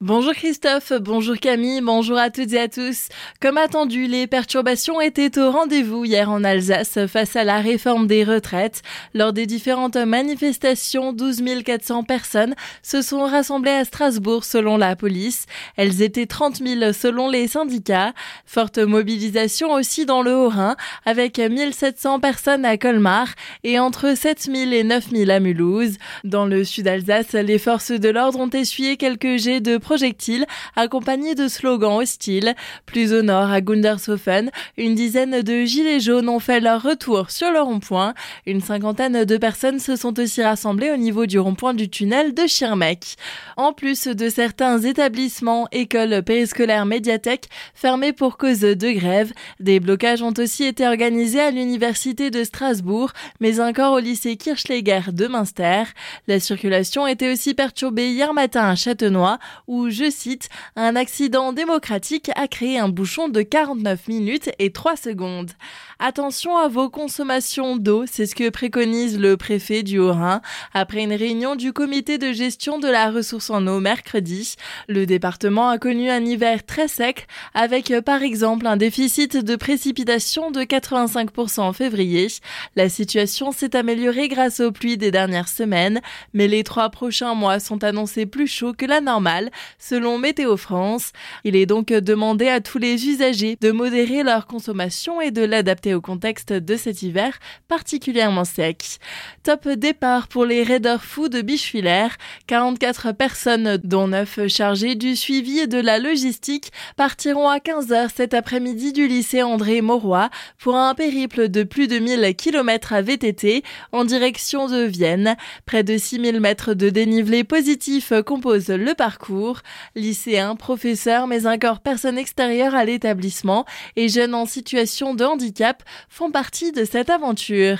Bonjour Christophe, bonjour Camille, bonjour à toutes et à tous. Comme attendu, les perturbations étaient au rendez-vous hier en Alsace face à la réforme des retraites. Lors des différentes manifestations, 12 400 personnes se sont rassemblées à Strasbourg selon la police. Elles étaient 30 000 selon les syndicats. Forte mobilisation aussi dans le Haut-Rhin avec 1700 personnes à Colmar et entre 7 000 et 9 000 à Mulhouse. Dans le sud Alsace, les forces de l'ordre ont essuyé quelques jets de projectiles accompagnés de slogans hostiles. Plus au nord, à Gundershofen, une dizaine de gilets jaunes ont fait leur retour sur le rond-point. Une cinquantaine de personnes se sont aussi rassemblées au niveau du rond-point du tunnel de Schirmeck. En plus de certains établissements, écoles, périscolaires, médiathèques fermés pour cause de grève, des blocages ont aussi été organisés à l'université de Strasbourg, mais encore au lycée Kirchleger de Münster. La circulation était aussi perturbée hier matin à Châtenois, où je cite, un accident démocratique a créé un bouchon de 49 minutes et 3 secondes. Attention à vos consommations d'eau, c'est ce que préconise le préfet du Haut-Rhin après une réunion du comité de gestion de la ressource en eau mercredi. Le département a connu un hiver très sec avec par exemple un déficit de précipitation de 85% en février. La situation s'est améliorée grâce aux pluies des dernières semaines, mais les trois prochains mois sont annoncés plus chauds que la normale, selon Météo France. Il est donc demandé à tous les usagers de modérer leur consommation et de l'adapter au contexte de cet hiver particulièrement sec. Top départ pour les Raiders fous de Bichevillers. 44 personnes, dont 9 chargées du suivi et de la logistique, partiront à 15h cet après-midi du lycée André Mauroy pour un périple de plus de 1000 km à VTT en direction de Vienne. Près de 6000 mètres de dénivelé positif composent le parcours lycéens, professeurs, mais encore personnes extérieures à l'établissement et jeunes en situation de handicap font partie de cette aventure.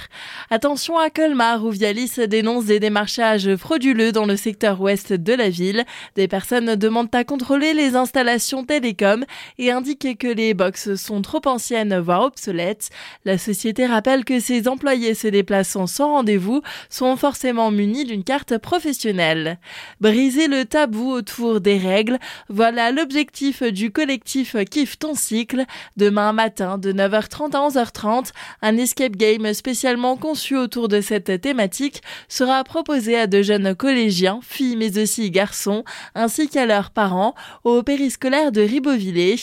Attention à Colmar où Vialis dénonce des démarchages frauduleux dans le secteur ouest de la ville. Des personnes demandent à contrôler les installations télécom et indiquent que les box sont trop anciennes voire obsolètes. La société rappelle que ses employés se déplaçant sans rendez-vous sont forcément munis d'une carte professionnelle. Briser le tabou autour des règles. Voilà l'objectif du collectif Kiffe ton cycle. Demain matin de 9h30 à 11h30, un escape game spécialement conçu autour de cette thématique sera proposé à de jeunes collégiens, filles mais aussi garçons, ainsi qu'à leurs parents au périscolaire de Ribeauvillé.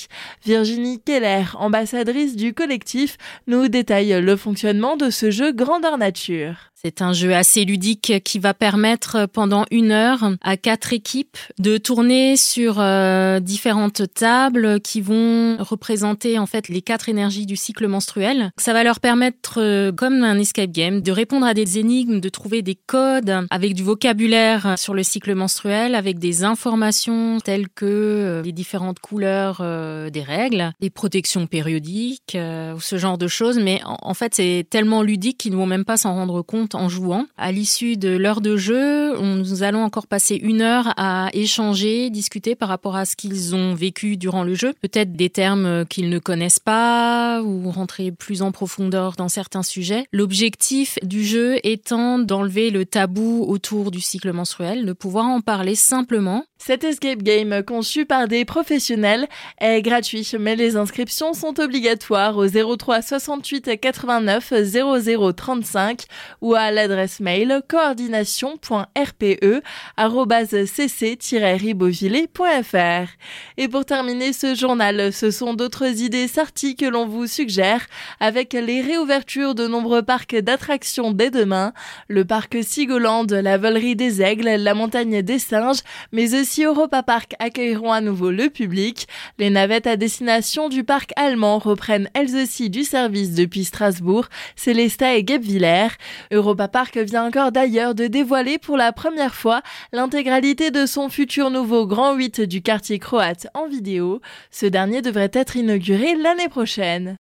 Virginie Keller, ambassadrice du collectif, nous détaille le fonctionnement de ce jeu grandeur nature. C'est un jeu assez ludique qui va permettre pendant une heure à quatre équipes de tourner sur euh, différentes tables qui vont représenter en fait les quatre énergies du cycle menstruel. Ça va leur permettre, euh, comme un escape game, de répondre à des énigmes, de trouver des codes avec du vocabulaire sur le cycle menstruel, avec des informations telles que euh, les différentes couleurs des règles, des protections périodiques, ou ce genre de choses. Mais en fait, c'est tellement ludique qu'ils ne vont même pas s'en rendre compte en jouant. À l'issue de l'heure de jeu, nous allons encore passer une heure à échanger, discuter par rapport à ce qu'ils ont vécu durant le jeu. Peut-être des termes qu'ils ne connaissent pas ou rentrer plus en profondeur dans certains sujets. L'objectif du jeu étant d'enlever le tabou autour du cycle menstruel, de pouvoir en parler simplement. Cet escape game conçu par des professionnels est gratuit, mais les inscriptions sont obligatoires au 03 68 89 00 35 ou à l'adresse mail coordination.rpe@cc-ribeauvillé.fr. Et pour terminer ce journal, ce sont d'autres idées sorties que l'on vous suggère avec les réouvertures de nombreux parcs d'attractions dès demain, le parc Sigoland, la Volerie des Aigles, la Montagne des Singes, mais aussi Europa Park accueilleront à nouveau le public. Les navettes à destination du parc allemand reprennent elles aussi du service depuis Strasbourg, Célesta et Guebwiller. Europa Park vient encore d'ailleurs de dévoiler pour la première fois l'intégralité de son futur nouveau Grand 8 du quartier croate en vidéo. Ce dernier devrait être inauguré l'année prochaine.